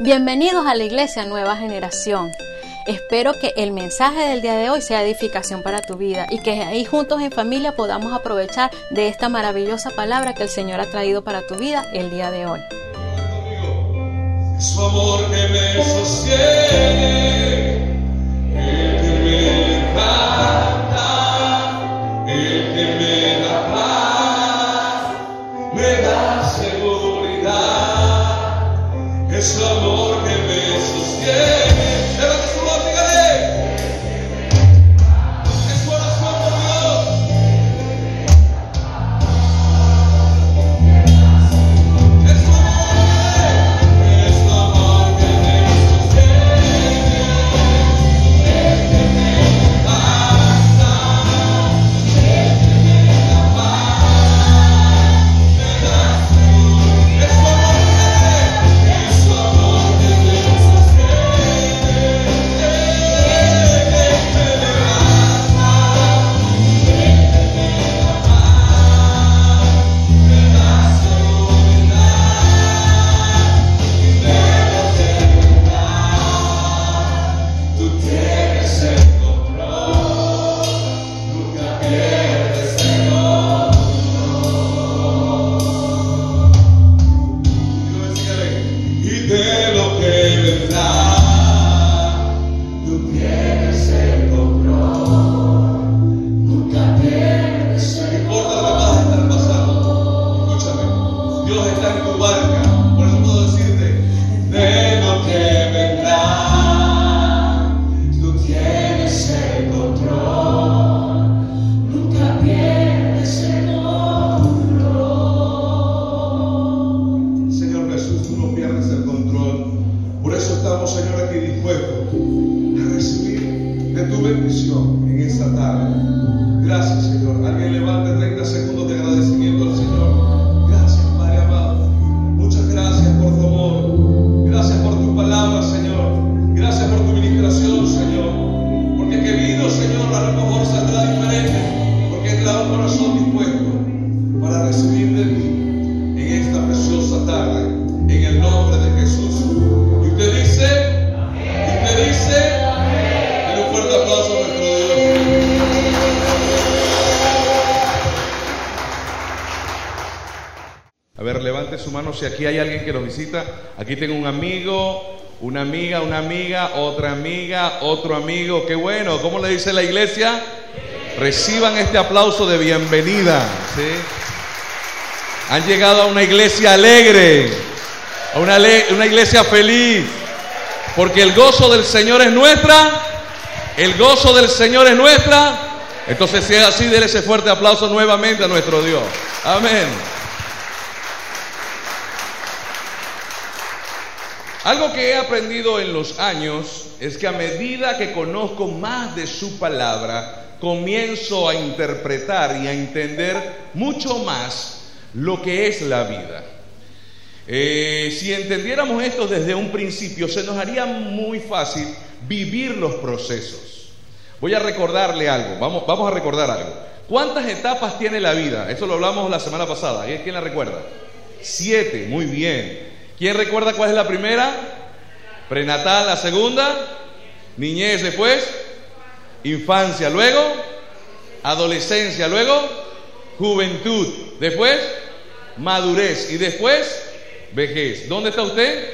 Bienvenidos a la Iglesia Nueva Generación. Espero que el mensaje del día de hoy sea edificación para tu vida y que ahí juntos en familia podamos aprovechar de esta maravillosa palabra que el Señor ha traído para tu vida el día de hoy. Su amor que me sostiene, el que me el que me da me da Es amor que me sostiene. Aquí tengo un amigo, una amiga, una amiga, otra amiga, otro amigo. Qué bueno. ¿Cómo le dice la iglesia? Reciban este aplauso de bienvenida. Han llegado a una iglesia alegre, a una, una iglesia feliz. Porque el gozo del Señor es nuestra. El gozo del Señor es nuestra. Entonces, si es así, déle ese fuerte aplauso nuevamente a nuestro Dios. Amén. Algo que he aprendido en los años es que a medida que conozco más de su palabra, comienzo a interpretar y a entender mucho más lo que es la vida. Eh, si entendiéramos esto desde un principio, se nos haría muy fácil vivir los procesos. Voy a recordarle algo, vamos, vamos a recordar algo. ¿Cuántas etapas tiene la vida? Eso lo hablamos la semana pasada. ¿Y ¿Quién la recuerda? Siete, muy bien. ¿Quién recuerda cuál es la primera? Prenatal, la segunda. Niñez después. Infancia, luego. Adolescencia, luego. Juventud, después. Madurez y después. Vejez. ¿Dónde está usted?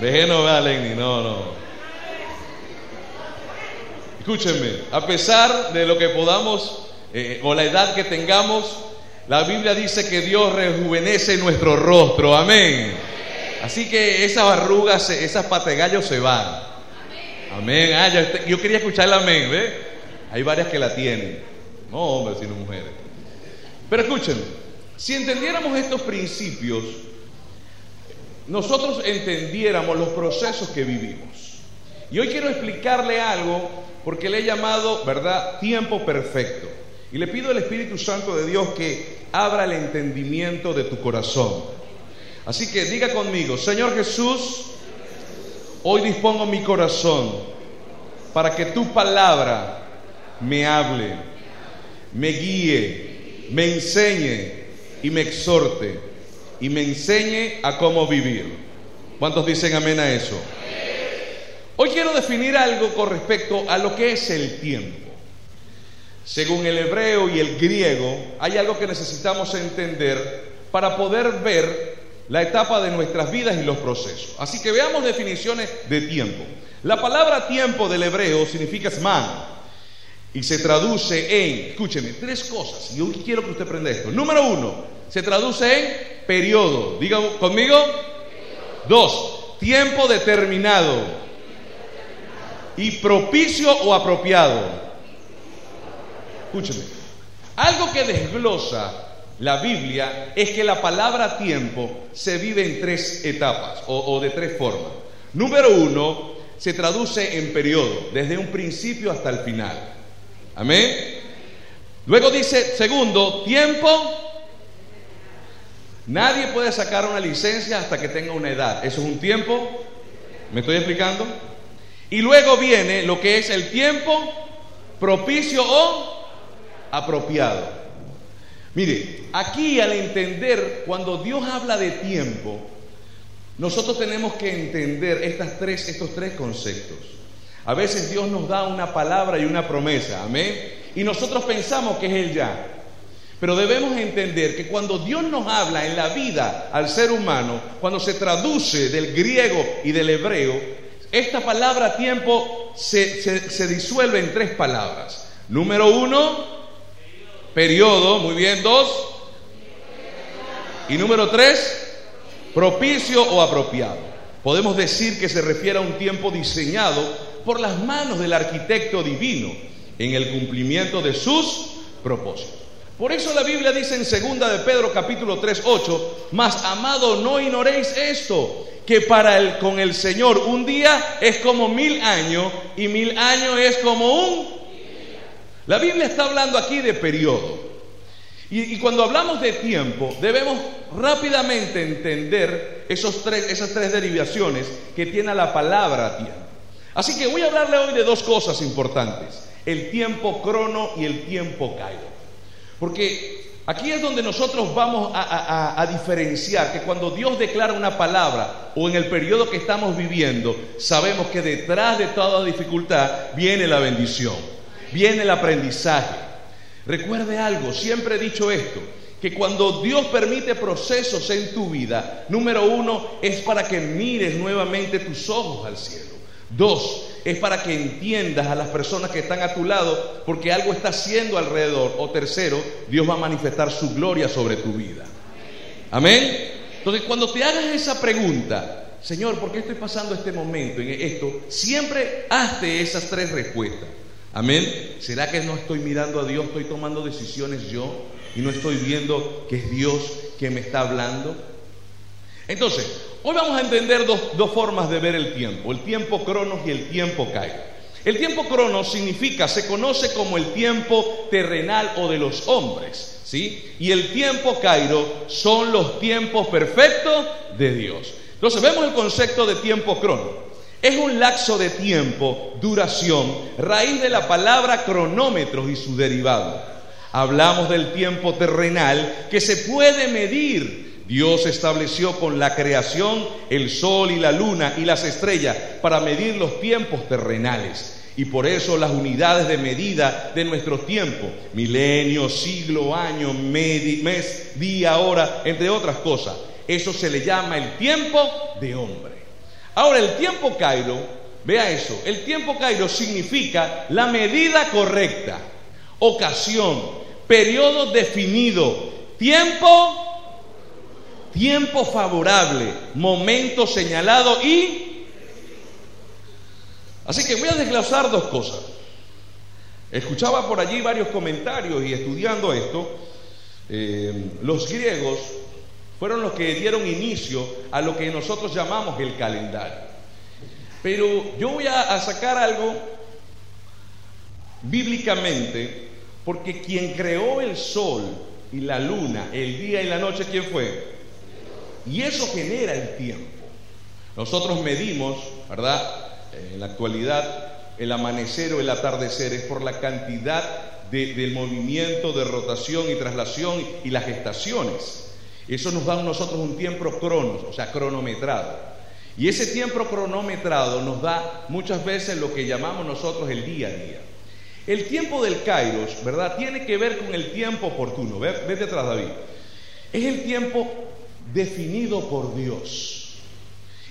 Vejez no va, Lenny, no, no. Escúchenme, a pesar de lo que podamos eh, o la edad que tengamos, la Biblia dice que Dios rejuvenece nuestro rostro, amén. Así que esas arrugas, esas pategallos se van. Amén. Ah, yo quería escuchar amén, ¿ve? Hay varias que la tienen. No hombres, sino mujeres. Pero escúchenme, si entendiéramos estos principios, nosotros entendiéramos los procesos que vivimos. Y hoy quiero explicarle algo porque le he llamado, ¿verdad?, tiempo perfecto. Y le pido al Espíritu Santo de Dios que abra el entendimiento de tu corazón. Así que diga conmigo, Señor Jesús, hoy dispongo mi corazón para que tu palabra me hable, me guíe, me enseñe y me exhorte y me enseñe a cómo vivir. ¿Cuántos dicen amén a eso? Hoy quiero definir algo con respecto a lo que es el tiempo. Según el hebreo y el griego, hay algo que necesitamos entender para poder ver la etapa de nuestras vidas y los procesos. Así que veamos definiciones de tiempo. La palabra tiempo del hebreo significa sman y se traduce en, escúcheme, tres cosas. Y hoy quiero que usted aprenda esto. Número uno, se traduce en periodo. Diga conmigo. Dos, tiempo determinado. Y propicio o apropiado. Escúcheme. Algo que desglosa la Biblia es que la palabra tiempo se vive en tres etapas o, de tres formas. Número uno, se traduce en periodo, desde un principio hasta el final. Amén. Luego dice, segundo, tiempo. Nadie puede sacar una licencia hasta que tenga una edad. Eso es un tiempo. ¿Me estoy explicando? Y luego viene lo que es el tiempo propicio o apropiado. Mire, aquí al entender, cuando Dios habla de tiempo, nosotros tenemos que entender estas tres, estos tres conceptos. A veces Dios nos da una palabra y una promesa, amén. Y nosotros pensamos que es el ya. Pero debemos entender que cuando Dios nos habla en la vida al ser humano, cuando se traduce del griego y del hebreo, esta palabra tiempo se, se disuelve en tres palabras. Número uno, Periodo, muy bien, dos. Y número tres, propicio o apropiado. Podemos decir que se refiere a un tiempo diseñado por las manos del arquitecto divino en el cumplimiento de sus propósitos. Por eso la Biblia dice en segunda de Pedro capítulo 3, 8, mas amado no ignoréis esto, que para el, con el Señor un día es como mil años y mil años es como un la Biblia está hablando aquí de periodo. Y, cuando hablamos de tiempo, debemos rápidamente entender esos tres, esas tres derivaciones que tiene la palabra tiempo. Así que voy a hablarle hoy de dos cosas importantes, el tiempo crono y el tiempo cairo. Porque aquí es donde nosotros vamos a, a diferenciar que cuando Dios declara una palabra o en el periodo que estamos viviendo, sabemos que detrás de toda dificultad viene la bendición viene el aprendizaje. Recuerde algo, siempre he dicho esto, que cuando Dios permite procesos en tu vida, número uno es para que mires nuevamente tus ojos al cielo. Dos, es para que entiendas a las personas que están a tu lado porque algo está haciendo alrededor. O tercero, Dios va a manifestar su gloria sobre tu vida. Amén. Entonces, cuando te hagas esa pregunta, Señor, ¿por qué estoy pasando este momento en esto? Siempre hazte esas tres respuestas. Amén. ¿Será que no estoy mirando a Dios, estoy tomando decisiones yo y no estoy viendo que es Dios que me está hablando? Entonces, hoy vamos a entender dos, formas de ver el tiempo, el tiempo cronos y el tiempo cairo. El tiempo cronos significa, se conoce como el tiempo terrenal o de los hombres, ¿sí? Y el tiempo cairo son los tiempos perfectos de Dios. Entonces vemos el concepto de tiempo cronos. Es un lapso de tiempo, duración, raíz de la palabra cronómetros y su derivado. Hablamos del tiempo terrenal que se puede medir. Dios estableció con la creación el sol y la luna y las estrellas para medir los tiempos terrenales. Y por eso las unidades de medida de nuestro tiempo, milenio, siglo, año, mes, día, hora, entre otras cosas, eso se le llama el tiempo de hombre. Ahora, el tiempo Cairo, vea eso, el tiempo Cairo significa la medida correcta, ocasión, periodo definido, tiempo, tiempo favorable, momento señalado y... Así que voy a desglosar dos cosas. Escuchaba por allí varios comentarios y estudiando esto, eh, los griegos fueron los que dieron inicio a lo que nosotros llamamos el calendario. Pero yo voy a, sacar algo bíblicamente, porque quien creó el sol y la luna, el día y la noche, ¿quién fue? Y eso genera el tiempo. Nosotros medimos, ¿verdad? En la actualidad, el amanecer o el atardecer, es por la cantidad de, del movimiento, de rotación y traslación y las estaciones. Eso nos da a nosotros un tiempo cronos, o sea, cronometrado. Y ese tiempo cronometrado nos da muchas veces lo que llamamos nosotros el día a día. El tiempo del Kairos, ¿verdad? Tiene que ver con el tiempo oportuno. Vete atrás, David. Es el tiempo definido por Dios.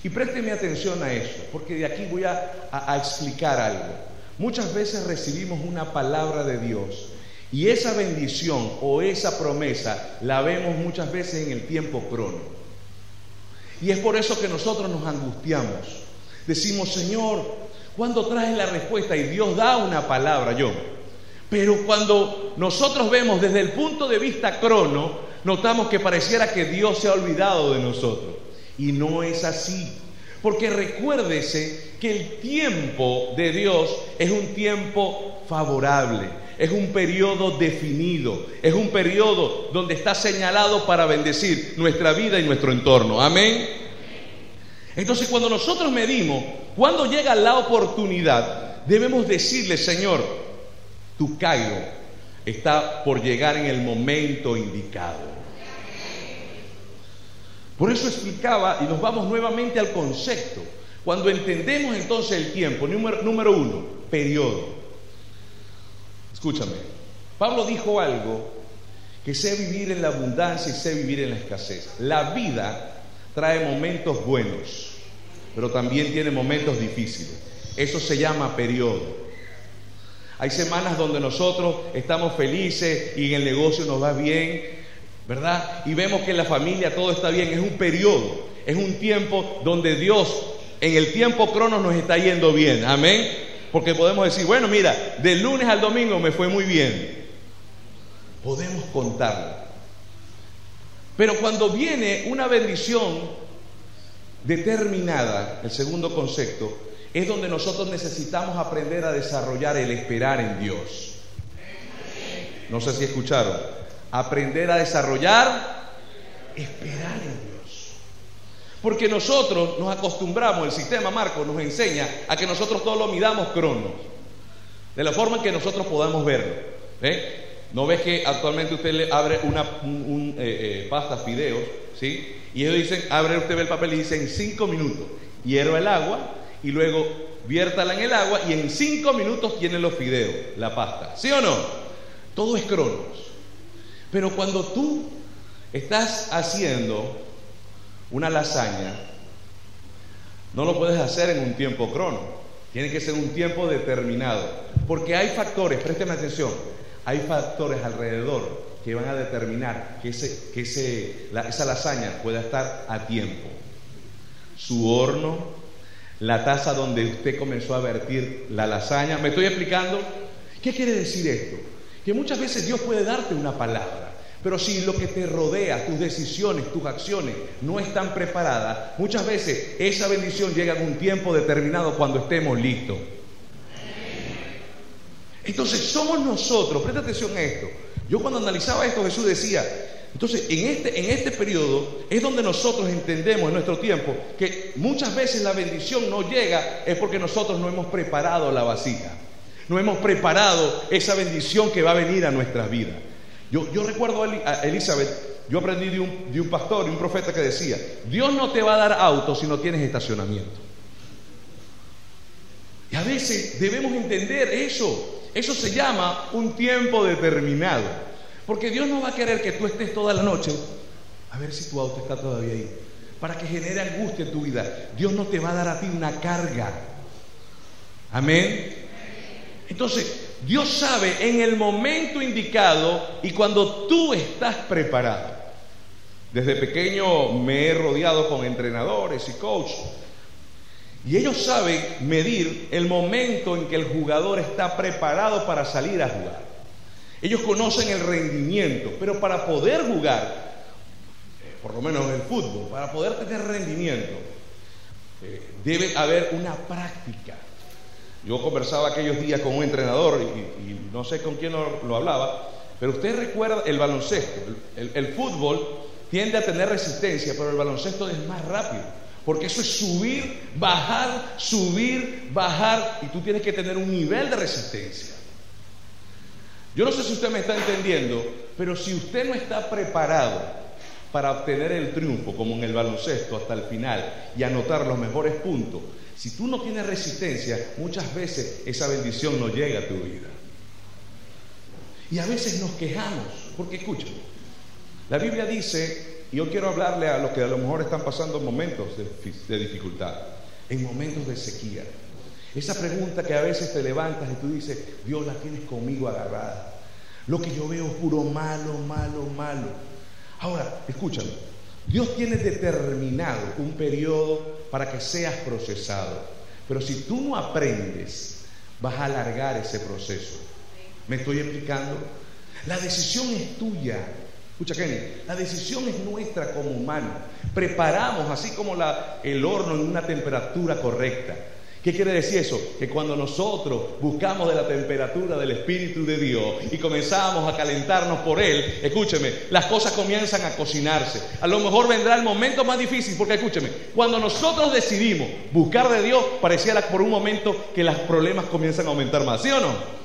Y présteme atención a eso, porque de aquí voy a explicar algo. Muchas veces recibimos una palabra de Dios y esa bendición o esa promesa la vemos muchas veces en el tiempo crono. Y es por eso que nosotros nos angustiamos. Decimos, Señor, ¿cuándo traes la respuesta? Y Dios da una palabra, yo. Pero cuando nosotros vemos desde el punto de vista crono, notamos que pareciera que Dios se ha olvidado de nosotros. Y no es así. Porque recuérdese que el tiempo de Dios es un tiempo favorable, es un periodo definido, es un periodo donde está señalado para bendecir nuestra vida y nuestro entorno. Amén. Entonces cuando nosotros medimos, cuando llega la oportunidad, debemos decirle, Señor, tu Cairo está por llegar en el momento indicado. Por eso explicaba, y nos vamos nuevamente al concepto, cuando entendemos entonces el tiempo, número, número uno, periodo. Escúchame, Pablo dijo algo que sé vivir en la abundancia y sé vivir en la escasez. La vida trae momentos buenos, pero también tiene momentos difíciles. Eso se llama periodo. Hay semanas donde nosotros estamos felices y en el negocio nos va bien, ¿verdad? Y vemos que en la familia todo está bien, es un periodo, es un tiempo donde Dios en el tiempo crono nos está yendo bien, amén. Porque podemos decir, bueno, mira, del lunes al domingo me fue muy bien. Podemos contarlo. Pero cuando viene una bendición determinada, el segundo concepto, es donde nosotros necesitamos aprender a desarrollar el esperar en Dios. No sé si escucharon aprender a desarrollar, esperar en Dios. Porque nosotros nos acostumbramos, el sistema Marco nos enseña a que nosotros todo lo midamos cronos, de la forma en que nosotros podamos verlo. ¿eh? ¿No ves que actualmente usted le abre una un, eh, eh, pasta fideos, ¿sí? Y ellos dicen, abre usted el papel y dice en cinco minutos, hierva el agua y luego viértala en el agua y en cinco minutos tiene los fideos, la pasta. ¿Sí o no? Todo es cronos. Pero cuando tú estás haciendo una lasaña, no lo puedes hacer en un tiempo crono. Tiene que ser un tiempo determinado. Porque hay factores, présteme atención, hay factores alrededor que van a determinar que, esa lasaña pueda estar a tiempo. Su horno, la taza donde usted comenzó a vertir la lasaña. ¿Me estoy explicando? ¿Qué quiere decir esto? Que muchas veces Dios puede darte una palabra, pero si lo que te rodea, tus decisiones, tus acciones no están preparadas, muchas veces esa bendición llega en un tiempo determinado cuando estemos listos. Entonces somos nosotros, presta atención a esto. Yo cuando analizaba esto, Jesús decía, entonces en este, en este periodo es donde nosotros entendemos en nuestro tiempo que muchas veces la bendición no llega es porque nosotros no hemos preparado la vasija. No hemos preparado esa bendición que va a venir a nuestras vidas. Yo, recuerdo a Elizabeth, yo aprendí de un, de un pastor y un profeta que decía, Dios no te va a dar auto si no tienes estacionamiento. Y a veces debemos entender eso. Eso se llama un tiempo determinado. Porque Dios no va a querer que tú estés toda la noche a ver si tu auto está todavía ahí. Para que genere angustia en tu vida. Dios no te va a dar a ti una carga. Amén. Entonces, Dios sabe en el momento indicado y cuando tú estás preparado. Desde pequeño me he rodeado con entrenadores y coaches. Y ellos saben medir el momento en que el jugador está preparado para salir a jugar. Ellos conocen el rendimiento, pero para poder jugar, eh, por lo menos en el fútbol, para poder tener rendimiento, eh, debe haber una práctica. Yo conversaba aquellos días con un entrenador y, no sé con quién lo, hablaba, pero usted recuerda el baloncesto, el, fútbol tiende a tener resistencia, pero el baloncesto es más rápido. Porque eso es subir, bajar, subir, bajar. Y tú tienes que tener un nivel de resistencia. Yo no sé si usted me está entendiendo, pero si usted no está preparado para obtener el triunfo, como en el baloncesto, hasta el final y anotar los mejores puntos, si tú no tienes resistencia, muchas veces esa bendición no llega a tu vida. Y a veces nos quejamos, porque escuchen, la Biblia dice, y yo quiero hablarle a los que a lo mejor están pasando momentos de, dificultad, en momentos de sequía. Esa pregunta que a veces te levantas y tú dices, Dios la tienes conmigo agarrada. Lo que yo veo es puro malo, malo, malo. Ahora, escúchame, Dios tiene determinado un periodo para que seas procesado. Pero si tú no aprendes, vas a alargar ese proceso. ¿Me estoy explicando? La decisión es tuya. Escucha, Kenny, la decisión es nuestra como humanos. Preparamos así como la, el horno en una temperatura correcta. ¿Qué quiere decir eso? Que cuando nosotros buscamos de la temperatura del Espíritu de Dios y comenzamos a calentarnos por Él, escúcheme, las cosas comienzan a cocinarse. A lo mejor vendrá el momento más difícil, porque escúcheme, cuando nosotros decidimos buscar de Dios, pareciera por un momento que los problemas comienzan a aumentar más, ¿sí o no?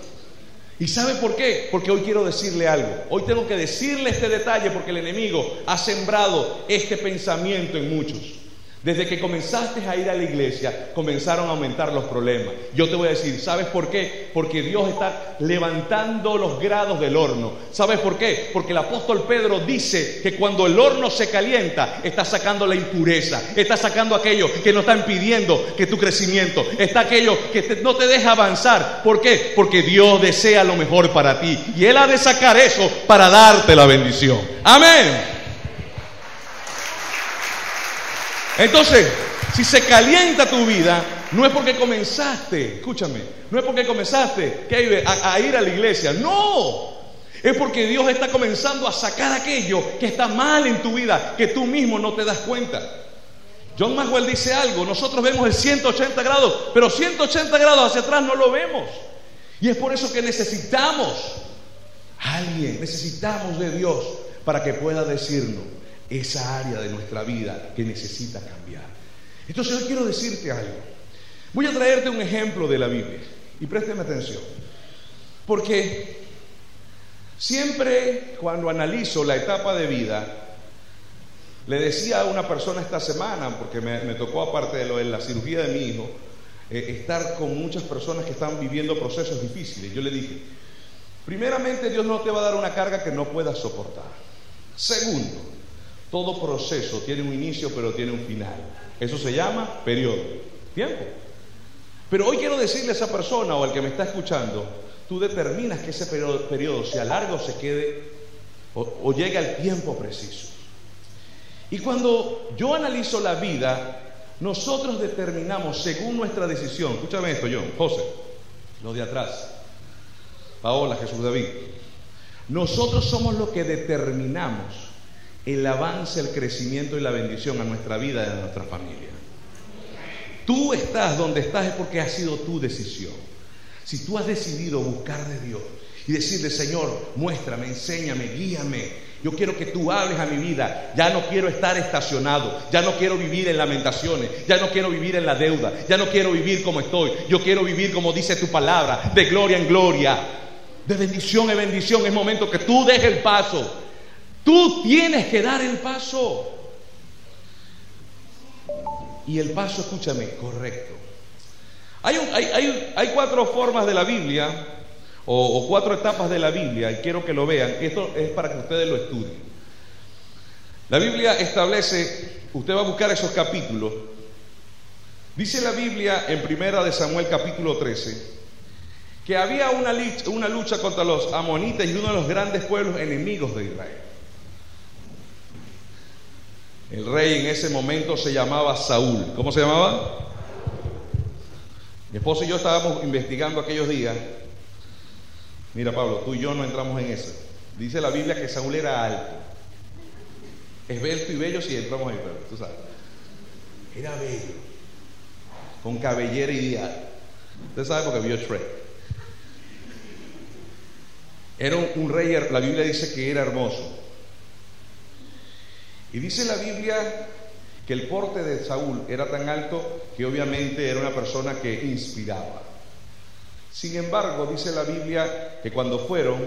¿Y sabe por qué? Porque hoy quiero decirle algo. Hoy tengo que decirle este detalle porque el enemigo ha sembrado este pensamiento en muchos. Desde que comenzaste a ir a la iglesia, comenzaron a aumentar los problemas. Yo te voy a decir, ¿sabes por qué? Porque Dios está levantando los grados del horno. ¿Sabes por qué? Porque el apóstol Pedro dice que cuando el horno se calienta, está sacando la impureza, está sacando aquello que no está impidiendo que tu crecimiento, está aquello que no te deja avanzar. ¿Por qué? Porque Dios desea lo mejor para ti y Él ha de sacar eso para darte la bendición. Amén. Entonces, si se calienta tu vida, no es porque comenzaste, escúchame, no es porque comenzaste a, a ir a la iglesia, no. Es porque Dios está comenzando a sacar aquello que está mal en tu vida, que tú mismo no te das cuenta. John Maxwell dice algo, nosotros vemos el 180 grados, pero 180 grados hacia atrás no lo vemos. Y es por eso que necesitamos a alguien, necesitamos de Dios para que pueda decirnos, esa área de nuestra vida que necesita cambiar. Entonces hoy quiero decirte algo. Voy a traerte un ejemplo de la Biblia y présteme atención. Porque siempre cuando analizo la etapa de vida, le decía a una persona esta semana, porque me, tocó aparte de lo la cirugía de mi hijo, eh, estar con muchas personas que están viviendo procesos difíciles. Yo le dije, primeramente Dios no te va a dar una carga que no puedas soportar. Segundo, todo proceso tiene un inicio pero tiene un final. Eso se llama periodo, tiempo. Pero hoy quiero decirle a esa persona o al que me está escuchando, tú determinas que ese periodo, sea largo o se quede o, llegue al tiempo preciso. Y cuando yo analizo la vida, nosotros determinamos según nuestra decisión, escúchame esto, John, José, los de atrás, Paola, Jesús David, nosotros somos los que determinamos el avance, el crecimiento y la bendición a nuestra vida y a nuestra familia. Tú estás donde estás es porque ha sido tu decisión. Si tú has decidido buscar de Dios y decirle, Señor, muéstrame, enséñame, guíame, yo quiero que tú hables a mi vida. Ya no quiero estar estacionado. Ya no quiero vivir en lamentaciones. Ya no quiero vivir en la deuda. Ya no quiero vivir como estoy. Yo quiero vivir como dice tu palabra. De gloria en gloria. De bendición en bendición. Es momento que tú dejes el paso. Tú tienes que dar el paso. Y el paso, escúchame, correcto. Hay, hay, cuatro formas de la Biblia, o, cuatro etapas de la Biblia, y quiero que lo vean. Esto es para que ustedes lo estudien. La Biblia establece, usted va a buscar esos capítulos. Dice la Biblia en Primera de Samuel capítulo 13, que había una, una lucha contra los amonitas y uno de los grandes pueblos enemigos de Israel. El rey en ese momento se llamaba Saúl. ¿Cómo se llamaba? Mi esposo y yo estábamos investigando aquellos días. Mira, Pablo, tú y yo no entramos en eso. Dice la Biblia que Saúl era alto. Esbelto y bello si entramos ahí, pero tú sabes. Era bello. Con cabellera ideal. Usted sabe porque vio Shrek. Era un rey, la Biblia dice que era hermoso. Y dice la Biblia que el porte de Saúl era tan alto que obviamente era una persona que inspiraba. Sin embargo, dice la Biblia que cuando fueron,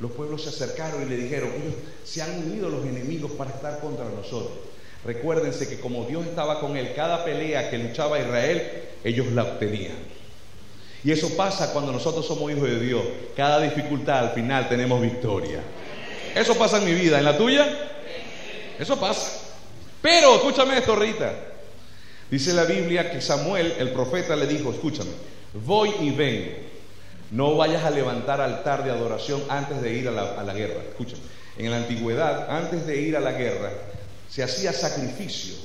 los pueblos se acercaron y le dijeron, ellos se han unido los enemigos para estar contra nosotros. Recuérdense que como Dios estaba con él, cada pelea que luchaba Israel, ellos la obtenían. Y eso pasa cuando nosotros somos hijos de Dios. Cada dificultad al final tenemos victoria. Eso pasa en mi vida, ¿en la tuya? Eso pasa. Pero, escúchame esto, Rita. Dice la Biblia que Samuel, el profeta, le dijo, escúchame, voy y vengo. No vayas a levantar altar de adoración antes de ir a la, a la guerra. Escúchame, en la antigüedad, antes de ir a la guerra, se hacía sacrificio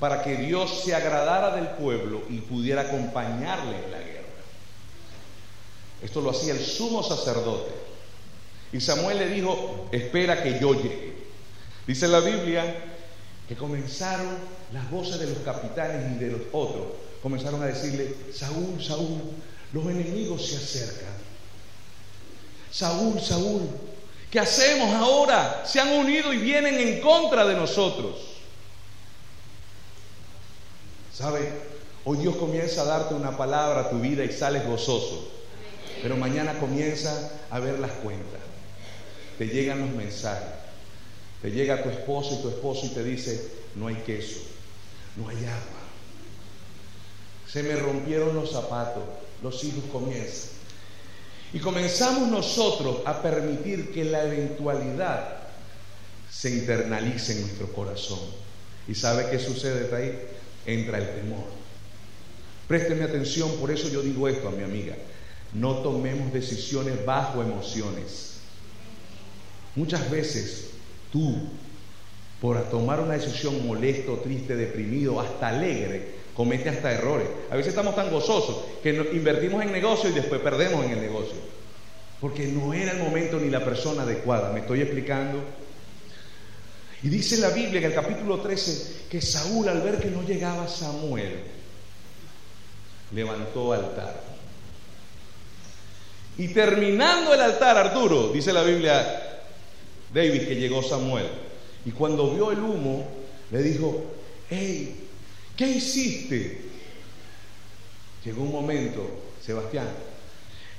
para que Dios se agradara del pueblo y pudiera acompañarle en la guerra. Esto lo hacía el sumo sacerdote. Y Samuel le dijo, espera que yo llegue. Dice la Biblia que comenzaron las voces de los capitanes y de los otros, comenzaron a decirle, Saúl, Saúl, los enemigos se acercan. Saúl, Saúl, ¿qué hacemos ahora? Se han unido y vienen en contra de nosotros. ¿Sabe? Hoy Dios comienza a darte una palabra a tu vida y sales gozoso. Pero mañana comienza a ver las cuentas. Te llegan los mensajes. Te llega tu esposo y tu esposo y te dice, no hay queso, no hay agua. Se me rompieron los zapatos. Los hijos comienzan. Y comenzamos nosotros a permitir que la eventualidad se internalice en nuestro corazón. ¿Y sabe qué sucede ahí? Entra el temor. Présteme atención, por eso yo digo esto a mi amiga. No tomemos decisiones bajo emociones. Muchas veces tú, por tomar una decisión molesto, triste, deprimido, hasta alegre, comete hasta errores. A veces estamos tan gozosos que invertimos en negocio y después perdemos en el negocio. Porque no era el momento ni la persona adecuada. ¿Me estoy explicando? Y dice la Biblia en el capítulo 13 que Saúl al ver que no llegaba Samuel, levantó altar. Y terminando el altar, Arturo, dice la Biblia, David, que llegó Samuel. Y cuando vio el humo, le dijo, hey, ¿qué hiciste? Llegó un momento, Sebastián,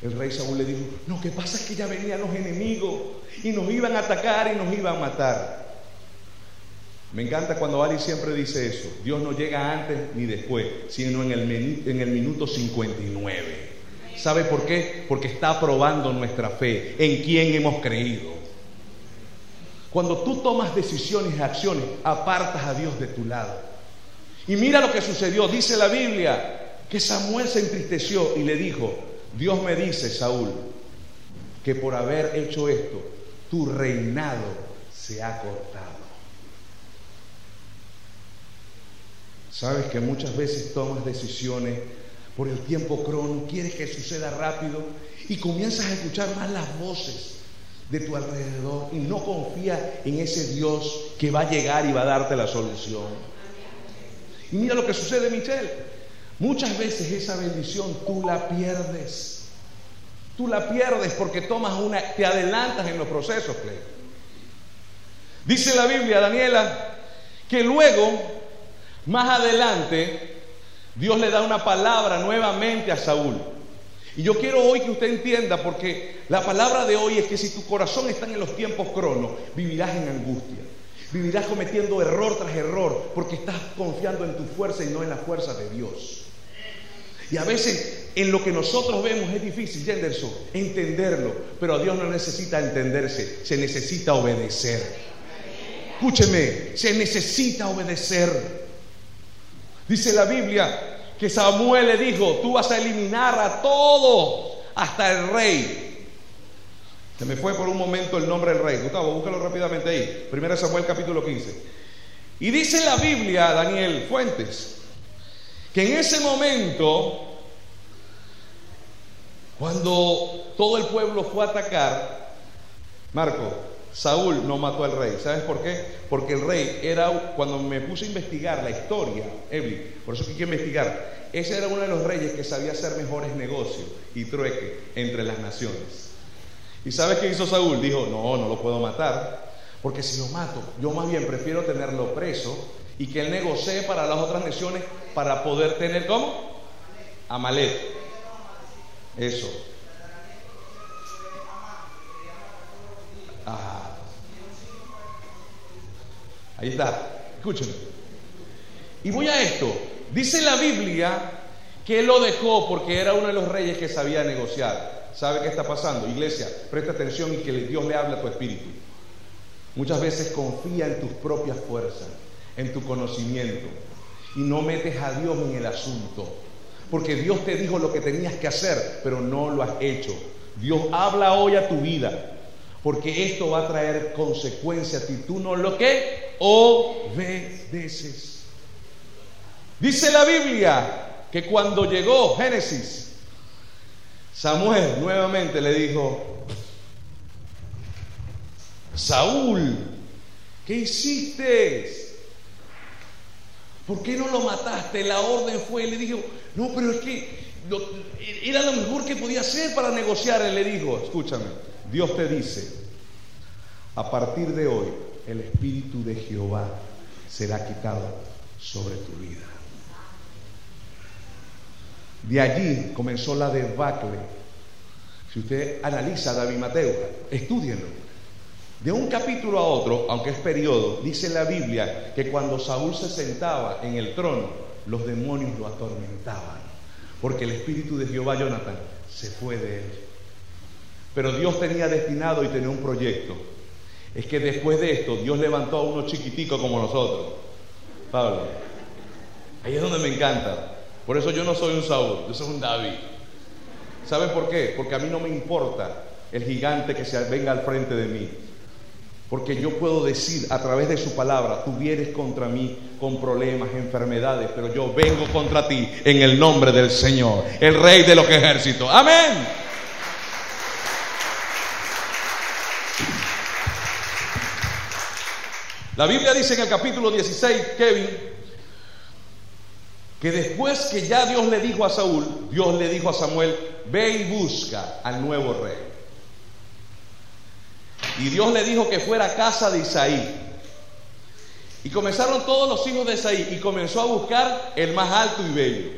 el rey Saúl le dijo, no, ¿qué pasa es que ya venían los enemigos y nos iban a atacar y nos iban a matar. Me encanta cuando Ali siempre dice eso, Dios no llega antes ni después, sino en el, en el minuto 59. ¿Sabe por qué? Porque está probando nuestra fe, en quién hemos creído. Cuando tú tomas decisiones y acciones, apartas a Dios de tu lado. Y mira lo que sucedió, dice la Biblia, que Samuel se entristeció y le dijo, Dios me dice, Saúl, que por haber hecho esto, tu reinado se ha cortado. Sabes que muchas veces tomas decisiones por el tiempo crono, quieres que suceda rápido y comienzas a escuchar más las voces de tu alrededor y no confías en ese Dios que va a llegar y va a darte la solución. Y mira lo que sucede, Michelle. Muchas veces esa bendición tú la pierdes. Tú la pierdes porque tomas una, te adelantas en los procesos, Dice la Biblia, Daniela, que luego, más adelante, Dios le da una palabra nuevamente a Saúl. Y yo quiero hoy que usted entienda, porque la palabra de hoy es que si tu corazón está en los tiempos cronos, vivirás en angustia. Vivirás cometiendo error tras error, porque estás confiando en tu fuerza y no en la fuerza de Dios. Y a veces en lo que nosotros vemos es difícil, Jenderson, entenderlo, pero a Dios no necesita entenderse, se necesita obedecer. Escúcheme, se necesita obedecer. Dice la Biblia que Samuel le dijo, tú vas a eliminar a todos, hasta el rey. Se me fue por un momento el nombre del rey. Gustavo, búscalo rápidamente ahí. Primera Samuel capítulo 15. Y dice la Biblia, Daniel Fuentes, que en ese momento, cuando todo el pueblo fue a atacar, Marco, Saúl no mató al rey. ¿Sabes por qué? Porque el rey era, cuando me puse a investigar la historia, Evelyn, por eso que quiero investigar, ese era uno de los reyes que sabía hacer mejores negocios y trueque entre las naciones. ¿Y sabes qué hizo Saúl? Dijo, no, no lo puedo matar, porque si lo mato, yo más bien prefiero tenerlo preso y que él negocie para las otras naciones para poder tener ¿cómo? Amalek. Eso. Ah. Ahí está. Escúchenme. Y voy a esto. Dice la Biblia que él lo dejó porque era uno de los reyes que sabía negociar. ¿Sabe qué está pasando? Iglesia, presta atención y que Dios le hable a tu espíritu. Muchas veces confía en tus propias fuerzas, en tu conocimiento, y no metes a Dios en el asunto. Porque Dios te dijo lo que tenías que hacer, pero no lo has hecho. Dios habla hoy a tu vida, porque esto va a traer consecuencias si tú no lo que obedeces. Dice la Biblia que cuando llegó Génesis, Samuel nuevamente le dijo, Saúl, ¿qué hiciste? ¿Por qué no lo mataste? La orden fue, le dijo, no, pero es que era lo mejor que podía hacer para negociar. Él le dijo, escúchame, Dios te dice, a partir de hoy el Espíritu de Jehová será quitado sobre tu vida. De allí comenzó la debacle. Si usted analiza David Mateo, estudienlo. De un capítulo a otro, aunque es periodo, dice la Biblia que cuando Saúl se sentaba en el trono, los demonios lo atormentaban, porque el espíritu de Jehová Jonathan se fue de él. Pero Dios tenía destinado y tenía un proyecto. Es que después de esto, Dios levantó a uno chiquitico como nosotros. Pablo, ahí es donde me encanta. Por eso yo no soy un Saúl, yo soy un David. ¿Saben por qué? Porque a mí no me importa el gigante que se venga al frente de mí. Porque yo puedo decir a través de su palabra, tú vienes contra mí con problemas, enfermedades, pero yo vengo contra ti en el nombre del Señor, el Rey de los ejércitos. Amén. La Biblia dice en el capítulo 16, Kevin, que después que ya Dios le dijo a Saúl, Dios le dijo a Samuel, ve y busca al nuevo rey. Y Dios le dijo que fuera a casa de Isaí. Y comenzaron todos los hijos de Isaí y comenzó a buscar el más alto y bello.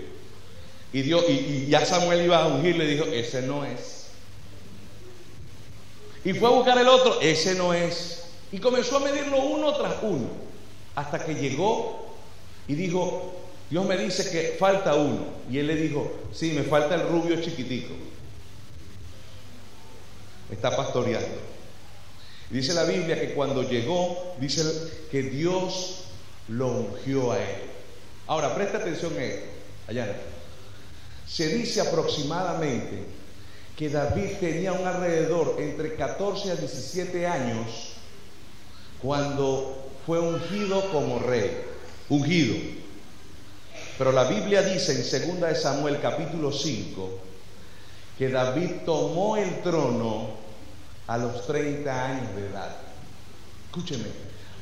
Y, Dios, y, ya Samuel iba a ungir, le dijo, ese no es. Y fue a buscar el otro, ese no es. Y comenzó a medirlo uno tras uno, hasta que llegó y dijo, Dios me dice que falta uno. Y él le dijo, sí, me falta el rubio chiquitico. Está pastoreando. Dice la Biblia que cuando llegó, dice que Dios lo ungió a él. Ahora, presta atención a esto. Allá. Se dice aproximadamente que David tenía un alrededor entre 14 a 17 años cuando fue ungido como rey. Ungido. Pero la Biblia dice en 2 de Samuel capítulo 5 que David tomó el trono a los 30 años de edad. Escúcheme,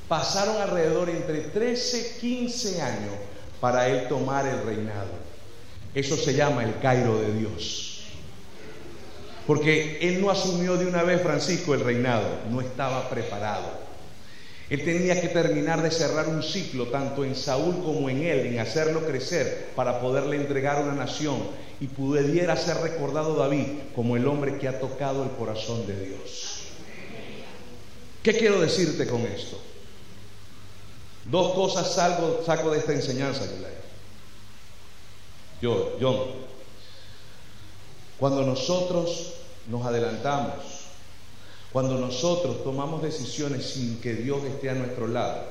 pasaron alrededor entre 13 15 años para él tomar el reinado. Eso se llama el Cairo de Dios. Porque él no asumió de una vez, Francisco, el reinado, no estaba preparado. Él tenía que terminar de cerrar un ciclo, tanto en Saúl como en él, en hacerlo crecer para poderle entregar una nación y pudiera ser recordado David como el hombre que ha tocado el corazón de Dios. ¿Qué quiero decirte con esto? Dos cosas salgo, saco de esta enseñanza, Yo, yo, cuando nosotros nos adelantamos, cuando nosotros tomamos decisiones sin que Dios esté a nuestro lado,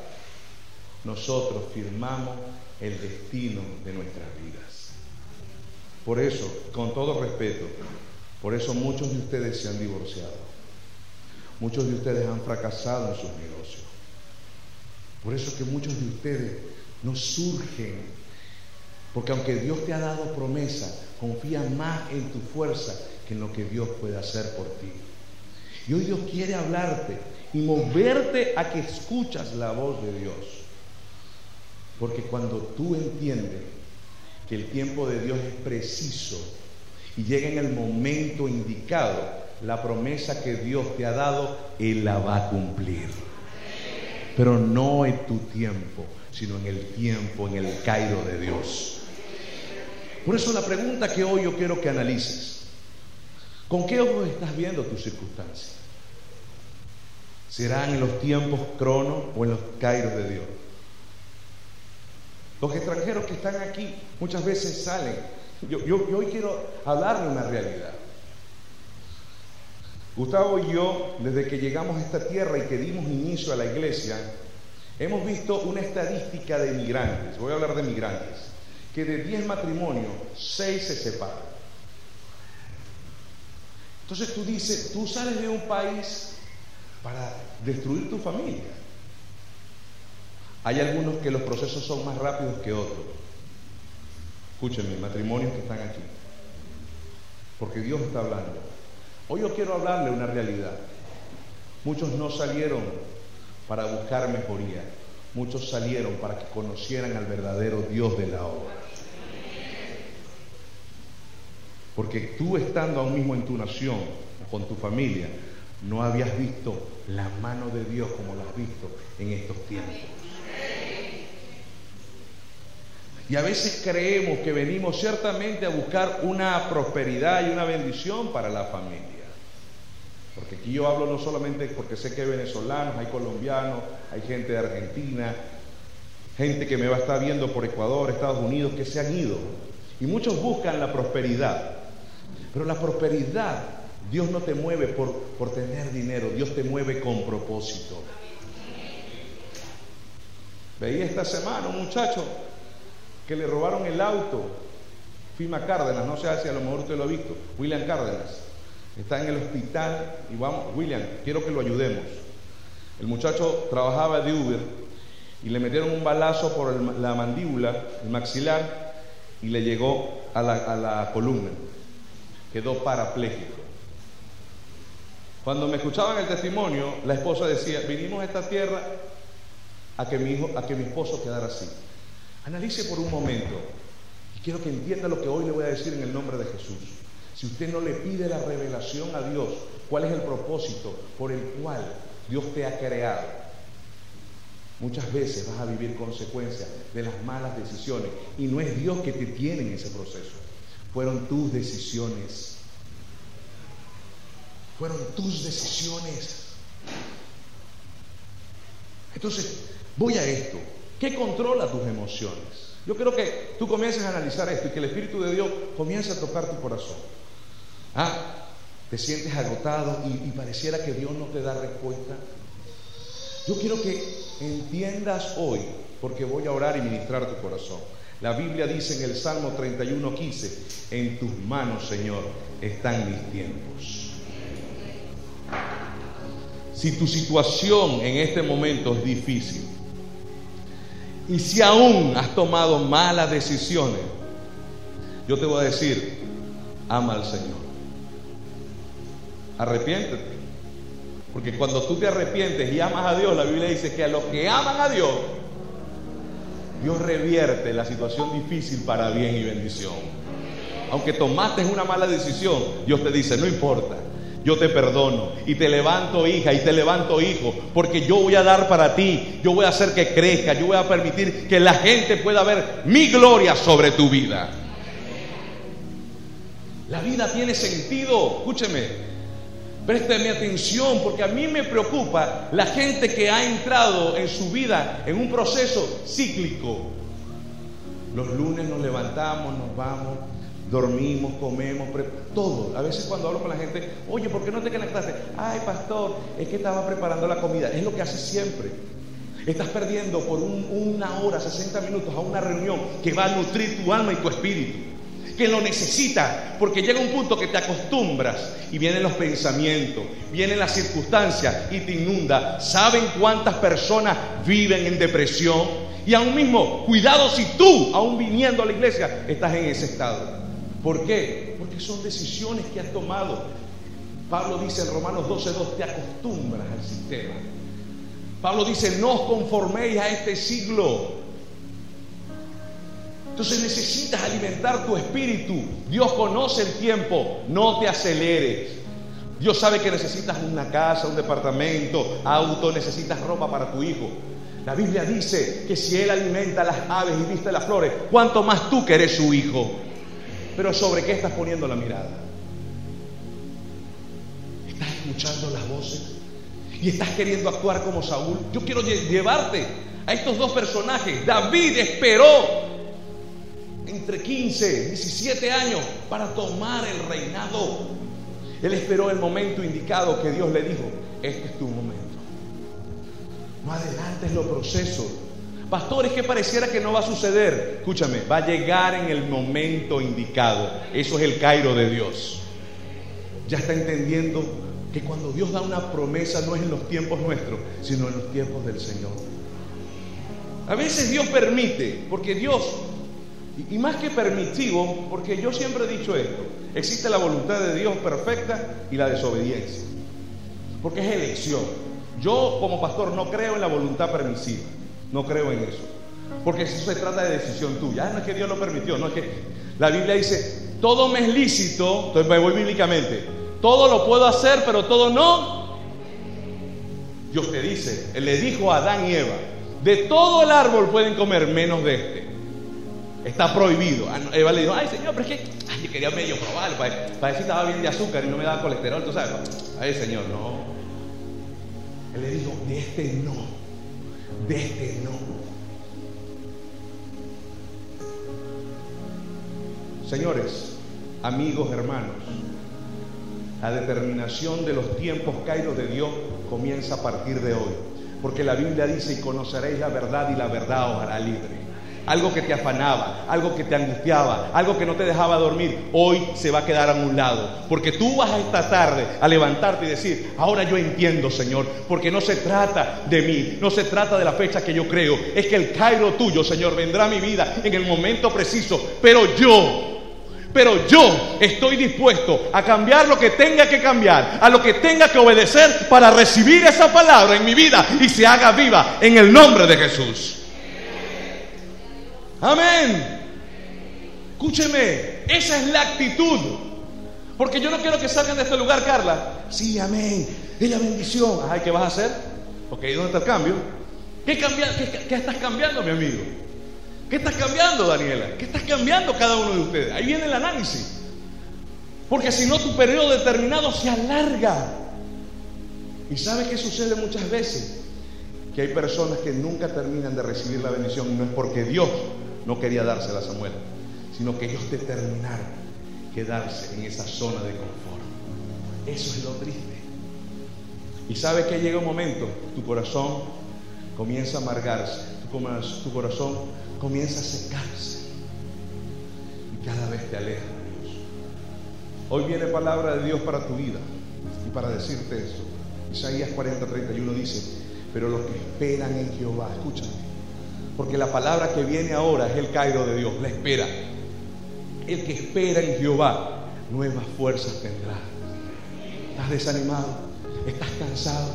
nosotros firmamos el destino de nuestras vidas. Por eso, con todo respeto, por eso muchos de ustedes se han divorciado. Muchos de ustedes han fracasado en sus negocios. Por eso que muchos de ustedes no surgen. Porque aunque Dios te ha dado promesa, confía más en tu fuerza que en lo que Dios puede hacer por ti. Y hoy Dios quiere hablarte y moverte a que escuchas la voz de Dios. Porque cuando tú entiendes que el tiempo de Dios es preciso y llega en el momento indicado, la promesa que Dios te ha dado, Él la va a cumplir. Pero no en tu tiempo, sino en el tiempo, en el cairo de Dios. Por eso la pregunta que hoy yo quiero que analices, ¿con qué ojos estás viendo tus circunstancias? ¿Serán en los tiempos crono o en los kairos de Dios? Los extranjeros que están aquí muchas veces salen. Yo, yo, hoy quiero hablar de una realidad. Gustavo y yo, desde que llegamos a esta tierra y que dimos inicio a la iglesia, hemos visto una estadística de migrantes, voy a hablar de migrantes, que de 10 matrimonios, 6 se separan. Entonces tú dices, tú sales de un país para destruir tu familia. Hay algunos que los procesos son más rápidos que otros. Escúchenme, matrimonios que están aquí. Porque Dios está hablando. Hoy yo quiero hablarle una realidad. Muchos no salieron para buscar mejoría. Muchos salieron para que conocieran al verdadero Dios de la obra. Porque tú estando aún mismo en tu nación, con tu familia, no habías visto la mano de Dios como la has visto en estos tiempos. Y a veces creemos que venimos ciertamente a buscar una prosperidad y una bendición para la familia. Porque aquí yo hablo no solamente porque sé que hay venezolanos, hay colombianos, hay gente de Argentina, gente que me va a estar viendo por Ecuador, Estados Unidos, que se han ido. Y muchos buscan la prosperidad. Pero la prosperidad, Dios no te mueve por, por tener dinero, Dios te mueve con propósito. Veía esta semana un muchacho que le robaron el auto, Fima Cárdenas, no sé si a lo mejor usted lo ha visto, William Cárdenas, está en el hospital y vamos, William, quiero que lo ayudemos. El muchacho trabajaba de Uber y le metieron un balazo por la mandíbula, el maxilar, y le llegó a la, a la columna. Quedó parapléjico. Cuando me escuchaban el testimonio, la esposa decía, vinimos a esta tierra a que mi hijo, a que mi esposo quedara así. Analice por un momento, y quiero que entienda lo que hoy le voy a decir en el nombre de Jesús. Si usted no le pide la revelación a Dios, cuál es el propósito por el cual Dios te ha creado, muchas veces vas a vivir consecuencias de las malas decisiones. Y no es Dios que te tiene en ese proceso, fueron tus decisiones. Fueron tus decisiones. Entonces, voy a esto. ¿Qué controla tus emociones? Yo quiero que tú comiences a analizar esto y que el Espíritu de Dios comience a tocar tu corazón. Ah, te sientes agotado y, y pareciera que Dios no te da respuesta. Yo quiero que entiendas hoy, porque voy a orar y ministrar tu corazón. La Biblia dice en el Salmo 31, 15, en tus manos, Señor, están mis tiempos. Si tu situación en este momento es difícil y si aún has tomado malas decisiones, yo te voy a decir, ama al Señor. Arrepiéntete. Porque cuando tú te arrepientes y amas a Dios, la Biblia dice que a los que aman a Dios, Dios revierte la situación difícil para bien y bendición. Aunque tomaste una mala decisión, Dios te dice, no importa, yo te perdono y te levanto hija y te levanto hijo, porque yo voy a dar para ti, yo voy a hacer que crezca, yo voy a permitir que la gente pueda ver mi gloria sobre tu vida. La vida tiene sentido, escúcheme, Présteme atención porque a mí me preocupa la gente que ha entrado en su vida en un proceso cíclico. Los lunes nos levantamos, nos vamos, dormimos, comemos, todo. A veces cuando hablo con la gente, oye, ¿por qué no te quedas clase? Ay, pastor, es que estaba preparando la comida. Es lo que hace siempre. Estás perdiendo por una hora, 60 minutos a una reunión que va a nutrir tu alma y tu espíritu que lo necesita, porque llega un punto que te acostumbras y vienen los pensamientos, vienen las circunstancias y te inunda. ¿Saben cuántas personas viven en depresión? Y aún mismo, cuidado si tú, aún viniendo a la iglesia, estás en ese estado. ¿Por qué? Porque son decisiones que has tomado. Pablo dice en Romanos 12:2, te acostumbras al sistema. Pablo dice, no os conforméis a este siglo, entonces necesitas alimentar tu espíritu. Dios conoce el tiempo, no te aceleres. Dios sabe que necesitas una casa, un departamento, auto, necesitas ropa para tu hijo. La Biblia dice que si Él alimenta las aves y viste las flores, ¿cuánto más tú que eres su hijo? Pero ¿sobre qué estás poniendo la mirada? ¿Estás escuchando las voces? ¿Y estás queriendo actuar como Saúl? Yo quiero llevarte a estos dos personajes. David esperó entre 15, 17 años para tomar el reinado. Él esperó el momento indicado que Dios le dijo, este es tu momento. No adelantes los procesos. Pastores, que pareciera que no va a suceder. Escúchame, va a llegar en el momento indicado. Eso es el Cairo de Dios. Ya está entendiendo que cuando Dios da una promesa no es en los tiempos nuestros, sino en los tiempos del Señor. A veces Dios permite, porque Dios y, más que permitivo, porque yo siempre he dicho esto, existe la voluntad de Dios perfecta y la desobediencia, porque es elección. Yo como pastor no creo en la voluntad permisiva, no creo en eso, porque eso se trata de decisión tuya, no es que Dios lo permitió, no es que la Biblia dice, todo me es lícito, entonces me voy bíblicamente, todo lo puedo hacer, pero todo no. Dios te dice, le dijo a Adán y Eva, de todo el árbol pueden comer menos de este. Está prohibido. Ah, Eva le dijo, ay Señor, pero es que ay, quería medio probarlo para, ver si estaba bien de azúcar y no me daba colesterol, tú sabes. Ay Señor, no. Él le dijo, de este no, de este no. Señores, amigos, hermanos, la determinación de los tiempos caídos de Dios comienza a partir de hoy. Porque la Biblia dice, y conoceréis la verdad y la verdad os hará libre algo que te afanaba, algo que te angustiaba, algo que no te dejaba dormir, hoy se va a quedar a un lado. Porque tú vas a esta tarde a levantarte y decir, ahora yo entiendo, Señor, porque no se trata de mí, no se trata de la fecha que yo creo, es que el Cairo tuyo, Señor, vendrá a mi vida en el momento preciso, pero yo pero yo estoy dispuesto a cambiar lo que tenga que cambiar, a lo que tenga que obedecer para recibir esa palabra en mi vida y se haga viva en el nombre de Jesús. Amén. Escúcheme, esa es la actitud. Porque yo no quiero que salgan de este lugar, Carla. Sí, amén. Es la bendición. Ay, ¿qué vas a hacer? Ok, ¿dónde está el cambio? ¿Qué, qué, estás cambiando, mi amigo? ¿Qué estás cambiando, Daniela? ¿Qué estás cambiando cada uno de ustedes? Ahí viene el análisis. Porque si no, tu periodo determinado se alarga. ¿Y sabes qué sucede muchas veces? Que hay personas que nunca terminan de recibir la bendición y no es porque Dios no quería dársela a Samuel, sino que ellos determinaron quedarse en esa zona de confort. Eso es lo triste. Y sabe que llega un momento, tu corazón comienza a amargarse, tu, tu corazón comienza a secarse y cada vez te alejas de Dios. Hoy viene palabra de Dios para tu vida y para decirte eso. Isaías 40, 31 dice, pero los que esperan en Jehová, escúchame, porque la palabra que viene ahora es el Cairo de Dios, la espera. El que espera en Jehová, nuevas fuerzas tendrá. ¿Estás desanimado? ¿Estás cansado?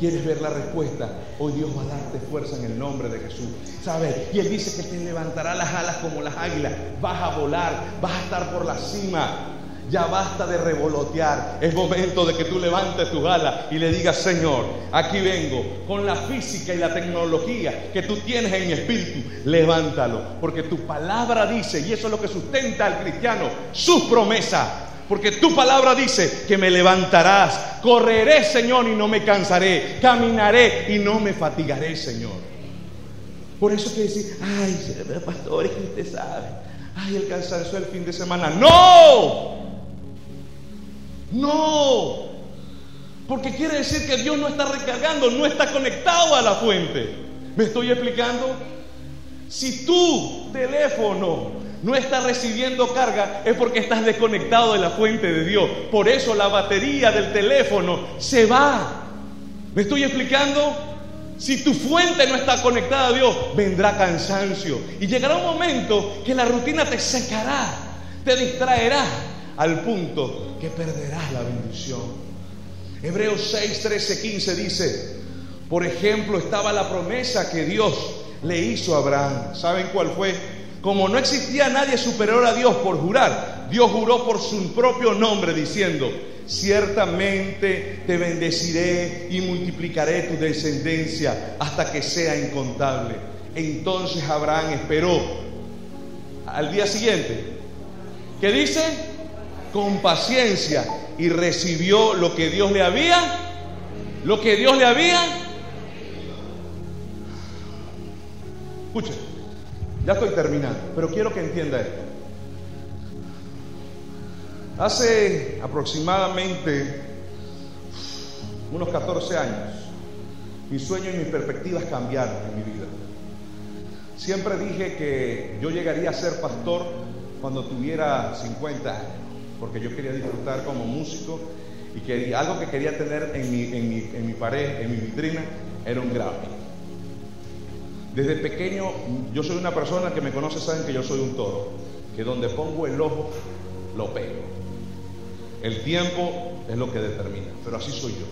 ¿Quieres ver la respuesta? Hoy Dios va a darte fuerza en el nombre de Jesús. ¿Sabes? Y Él dice que te levantará las alas como las águilas. Vas a volar, vas a estar por la cima. Ya basta de revolotear. Es momento de que tú levantes tus alas y le digas, Señor, aquí vengo con la física y la tecnología que tú tienes en mi espíritu. Levántalo. Porque tu palabra dice, y eso es lo que sustenta al cristiano, sus promesas. Porque tu palabra dice que me levantarás. Correré, Señor, y no me cansaré. Caminaré y no me fatigaré, Señor. Por eso que decir, ay, pastor, es que usted sabe. Ay, el cansancio del fin de semana. No. No. Porque quiere decir que Dios no está recargando, no está conectado a la fuente. ¿Me estoy explicando? Si tu teléfono no está recibiendo carga, es porque estás desconectado de la fuente de Dios. Por eso la batería del teléfono se va. ¿Me estoy explicando? Si tu fuente no está conectada a Dios, vendrá cansancio. Y llegará un momento que la rutina te secará, te distraerá al punto que perderás la bendición. Hebreos 6, 13, 15 dice, por ejemplo, estaba la promesa que Dios le hizo a Abraham. ¿Saben cuál fue? Como no existía nadie superior a Dios por jurar, Dios juró por su propio nombre diciendo, ciertamente te bendeciré y multiplicaré tu descendencia hasta que sea incontable. Entonces Abraham esperó al día siguiente. ¿Qué dice? Con paciencia y recibió lo que Dios le había, lo que Dios le había. Escuchen, ya estoy terminando, pero quiero que entienda esto. Hace aproximadamente unos 14 años, mis sueños y mis perspectivas cambiaron en mi vida. Siempre dije que yo llegaría a ser pastor cuando tuviera 50 años, porque yo quería disfrutar como músico y que algo que quería tener en mi, pared, en mi vitrina, era un Grammy. Desde pequeño, yo soy una persona que me conoce, saben que yo soy un toro, que donde pongo el ojo, lo pego. El tiempo es lo que determina, pero así soy yo.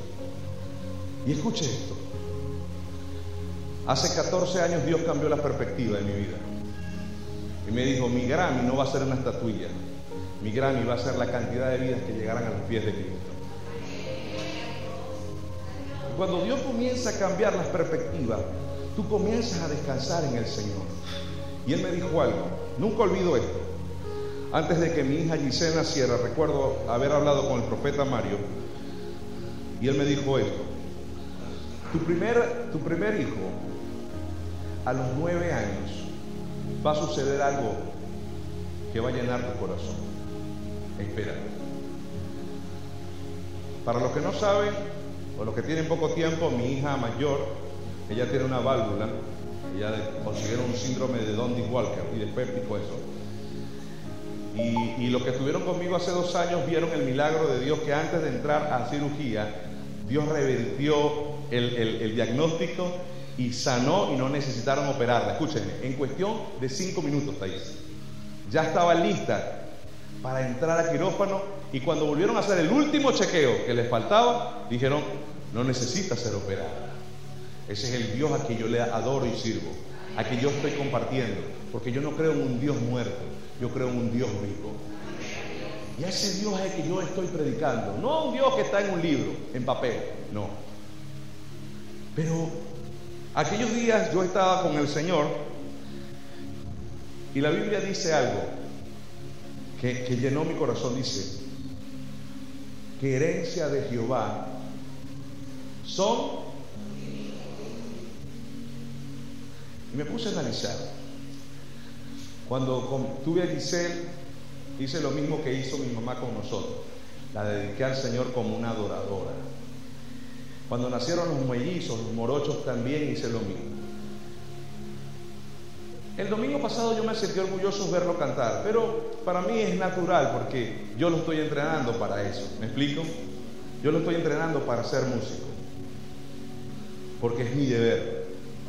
Y escuche esto. Hace 14 años Dios cambió la perspectiva de mi vida. Y me dijo, mi Grammy no va a ser una estatuilla, mi Grammy va a ser la cantidad de vidas que llegarán a los pies de Cristo. Cuando Dios comienza a cambiar las perspectivas, tú comienzas a descansar en el Señor. Y Él me dijo algo, nunca olvido esto. Antes de que mi hija Gisela naciera, recuerdo haber hablado con el profeta Mario y él me dijo esto. Tu primer, tu primer hijo, a los nueve años, va a suceder algo que va a llenar tu corazón. Espera. Para los que no saben, o los que tienen poco tiempo, mi hija mayor, ella tiene una válvula, ella consiguieron un síndrome de Dondy Walker y después explicó eso. Y, los que estuvieron conmigo hace dos años vieron el milagro de Dios que antes de entrar a cirugía, Dios revertió el, diagnóstico y sanó y no necesitaron operarla. Escúchenme, en cuestión de cinco minutos, Thais. Ya estaba lista para entrar a quirófano y cuando volvieron a hacer el último chequeo que les faltaba, dijeron, no necesita ser operada. Ese es el Dios a quien yo le adoro y sirvo, a quien yo estoy compartiendo, porque yo no creo en un Dios muerto. Yo creo en un Dios vivo. Y ese Dios es el que yo estoy predicando. No un Dios que está en un libro, en papel. No. Pero aquellos días yo estaba con el Señor y la Biblia dice algo que, llenó mi corazón. Dice que herencia de Jehová son... Y me puse a analizar. Cuando tuve a Giselle, hice lo mismo que hizo mi mamá con nosotros. La dediqué al Señor como una adoradora. Cuando nacieron los mellizos, los morochos también hice lo mismo. El domingo pasado yo me sentí orgulloso de verlo cantar, pero para mí es natural porque yo lo estoy entrenando para eso. ¿Me explico? Yo lo estoy entrenando para ser músico, porque es mi deber.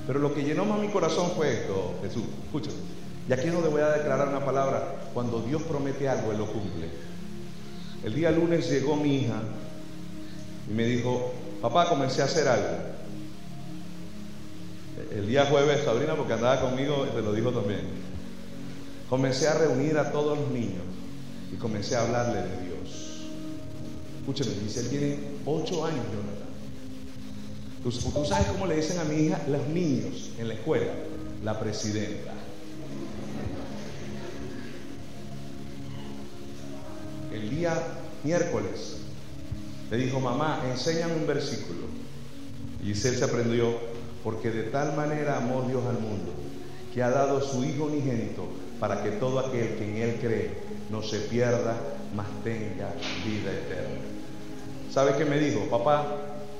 Pero lo que llenó más mi corazón fue esto, Jesús, escúchame. Y aquí es donde voy a declarar una palabra. Cuando Dios promete algo, Él lo cumple. El día lunes llegó mi hija y me dijo, papá, comencé a hacer algo. El día jueves, Sabrina, porque andaba conmigo, te lo dijo también. Comencé a reunir a todos los niños y comencé a hablarle de Dios. Escúcheme, dice, él tiene ocho años, Jonathan. ¿Tú, sabes cómo le dicen a mi hija los niños en la escuela? La presidenta. el día miércoles, le dijo, mamá, enséñame un versículo. Y él se aprendió, porque de tal manera amó Dios al mundo, que ha dado su Hijo unigénito, para que todo aquel que en Él cree no se pierda, mas tenga vida eterna. ¿Sabe qué me dijo? Papá,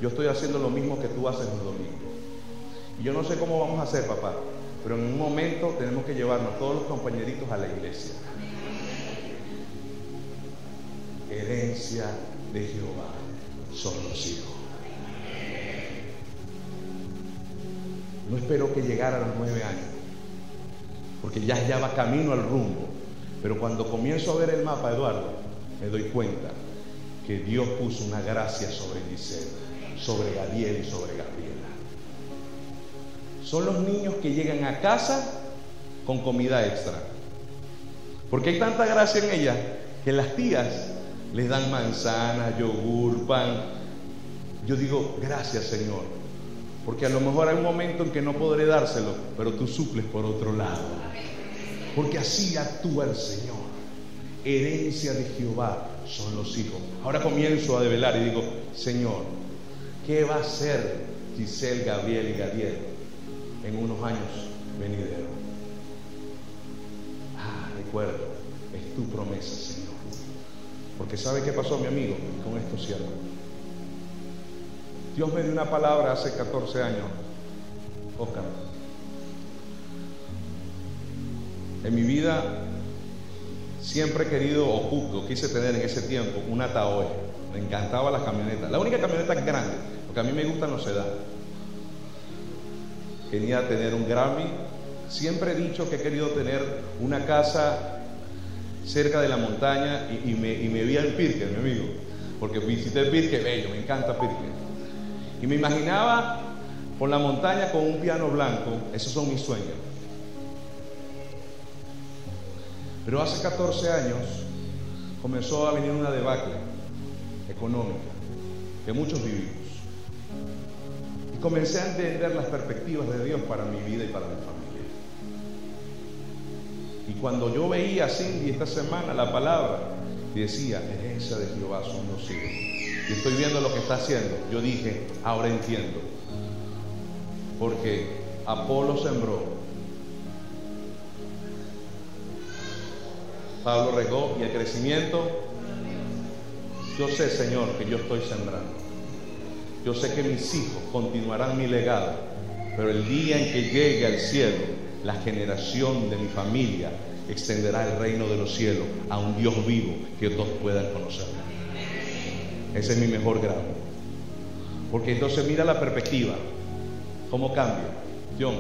yo estoy haciendo lo mismo que tú haces los domingos. Y yo no sé cómo vamos a hacer, papá, pero en un momento tenemos que llevarnos todos los compañeritos a la iglesia. herencia de Jehová son los hijos. No espero que llegara a los nueve años, porque ya, ya va camino al rumbo. Pero cuando comienzo a ver el mapa, Eduardo, me doy cuenta que Dios puso una gracia sobre Giselle, sobre Gabriel y sobre Gabriela. Son los niños que llegan a casa con comida extra. Porque hay tanta gracia en ella que las tías les dan manzana, yogur, pan. Yo digo, gracias Señor, porque a lo mejor hay un momento en que no podré dárselo, pero tú suples por otro lado. Porque así actúa el Señor. Herencia de Jehová son los hijos. Ahora comienzo a develar y digo, Señor, ¿qué va a hacer Giselle, Gabriel y Gadiel en unos años venideros? Ah, recuerdo, es tu promesa, Señor. Porque ¿sabe qué pasó, mi amigo? Con esto cierro. Dios me dio una palabra hace 14 años, Oscar. En mi vida siempre he querido o, quise tener en ese tiempo una Taoe. Me encantaba la camioneta. La única camioneta grande, porque a mí me gustan los sedán. Quería tener un Grammy. Siempre he dicho que he querido tener una casa cerca de la montaña y, me, vi al Pirque, mi amigo. Porque visité Pirque, bello, me encanta Pirque. Y me imaginaba por la montaña con un piano blanco. Esos son mis sueños. Pero hace 14 años comenzó a venir una debacle económica que muchos vivimos. Y comencé a entender las perspectivas de Dios para mi vida y para mi familia. Y cuando yo veía a Cindy esta semana la palabra, decía, herencia de Jehová son los hijos. Y estoy viendo lo que está haciendo. Yo dije, ahora entiendo. Porque Apolo sembró, Pablo regó y el crecimiento, yo sé, Señor, que yo estoy sembrando. Yo sé que mis hijos continuarán mi legado, pero el día en que llegue al cielo, la generación de mi familia extenderá el reino de los cielos a un Dios vivo que todos puedan conocer. Ese es mi mejor grado. Porque entonces mira la perspectiva, cómo cambia. John,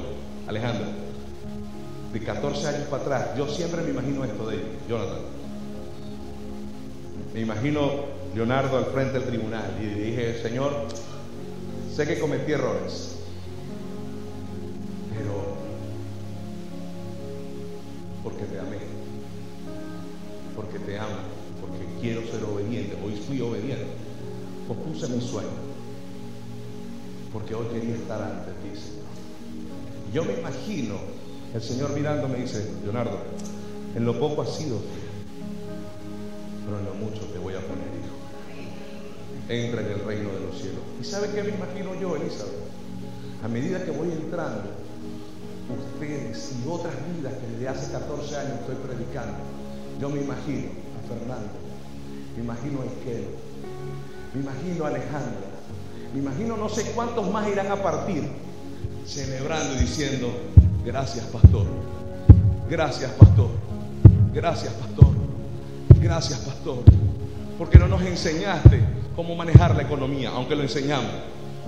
Alejandro, de 14 años para atrás, yo siempre me imagino esto de Jonathan. Me imagino Leonardo al frente del tribunal y dije, Señor, sé que cometí errores, puse mi sueño, porque hoy quería estar ante ti. Yo me imagino el Señor mirando me dice, Leonardo, en lo poco has sido pero en lo mucho te voy a poner hijo. Entra en el reino de los cielos. ¿Y sabe qué me imagino yo, Elizabeth? A medida que voy entrando, ustedes y otras vidas que desde hace 14 años estoy predicando, yo me imagino a Fernando, me imagino a Isquero, me imagino a Alejandra, me imagino no sé cuántos más irán a partir, celebrando y diciendo, Gracias, pastor. Gracias, pastor. Gracias, pastor. Gracias, pastor. Porque no nos enseñaste cómo manejar la economía, aunque lo enseñamos.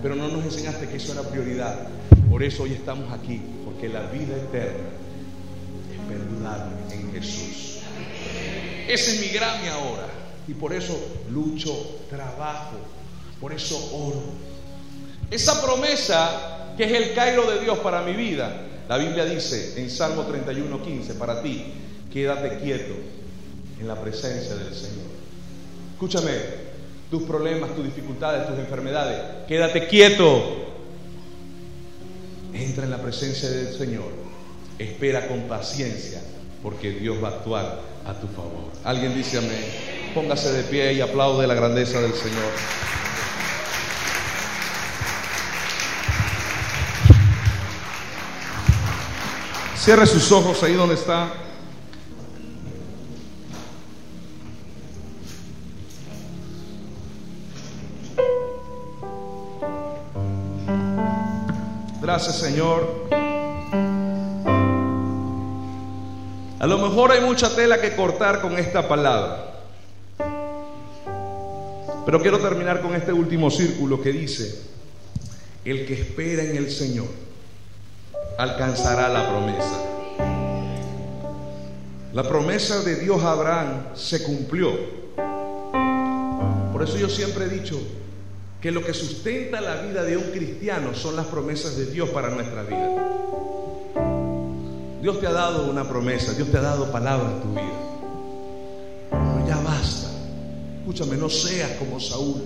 Pero no nos enseñaste que eso era prioridad. Por eso hoy estamos aquí. Porque la vida eterna es perdurable en Jesús. Ese es mi Grammy ahora. Y por eso lucho, trabajo. Por eso oro. Esa promesa que es el Cairo de Dios para mi vida la Biblia dice en Salmo 31, 15, para ti, quédate quieto en la presencia del Señor. Escúchame, tus problemas, tus dificultades, tus enfermedades, quédate quieto. Entra en la presencia del Señor. Espera con paciencia, porque Dios va a actuar a tu favor. Alguien dice amén. Póngase de pie y aplaude la grandeza del Señor. Cierre sus ojos ahí donde está. Gracias Señor. A lo mejor hay mucha tela que cortar con esta palabra. Pero quiero terminar con este último círculo que dice, el que espera en el Señor alcanzará la promesa. La promesa de Dios a Abraham se cumplió. Por eso yo siempre he dicho que lo que sustenta la vida de un cristiano son las promesas de Dios para nuestra vida. Dios te ha dado una promesa, Dios te ha dado palabra en tu vida. Escúchame, no seas como Saúl.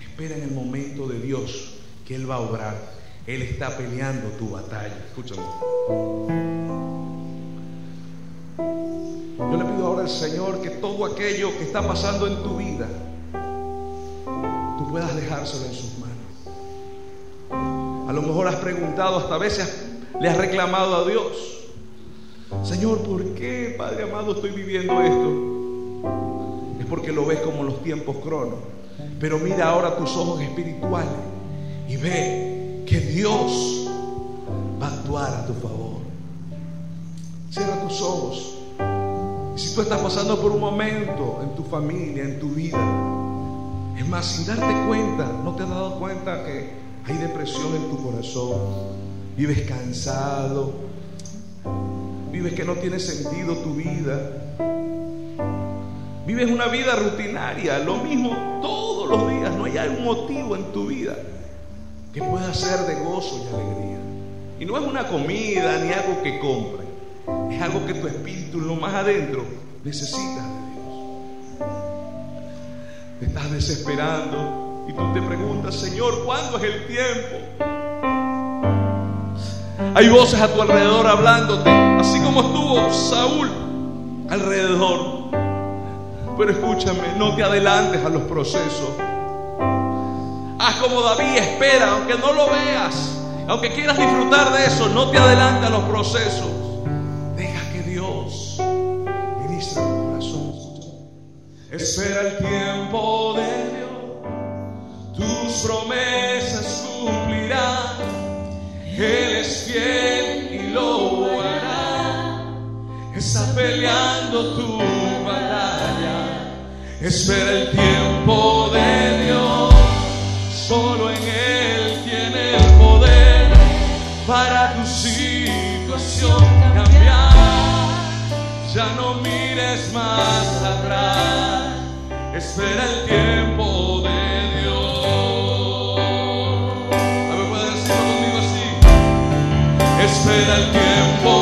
Espera en el momento de Dios que Él va a obrar. Él está peleando tu batalla. Escúchame. Yo le pido ahora al Señor que todo aquello que está pasando en tu vida, tú puedas dejárselo en sus manos. A lo mejor has preguntado, hasta veces le has reclamado a Dios. Señor, ¿por qué, Padre amado, estoy viviendo esto? Porque lo ves como los tiempos cronos. Pero mira ahora tus ojos espirituales y ve que Dios va a actuar a tu favor. Cierra tus ojos. Si tú estás pasando por un momento en tu familia, en tu vida, es más, sin darte cuenta, no te has dado cuenta que hay depresión en tu corazón, vives cansado, vives que no tiene sentido tu vida, vives una vida rutinaria, lo mismo todos los días, no hay algún motivo en tu vida que pueda ser de gozo y alegría. Y no es una comida ni algo que compre, es algo que tu espíritu, lo más adentro, necesita de Dios. Te estás desesperando y tú te preguntas, Señor, ¿cuándo es el tiempo? Hay voces a tu alrededor hablándote, así como estuvo Saúl alrededor. Pero escúchame, no te adelantes a los procesos. Haz como David, espera, aunque no lo veas, aunque quieras disfrutar de eso, no te adelantes a los procesos. Deja que Dios ministre tu corazón. Espera el tiempo de Dios, tus promesas cumplirán. Él es fiel y lo hará. Está peleando tu batalla. Espera el tiempo de Dios. Solo en Él tiene el poder para tu situación cambiar. Ya no mires más atrás. Espera el tiempo de Dios. A ver, puedes decirlo conmigo así. Espera el tiempo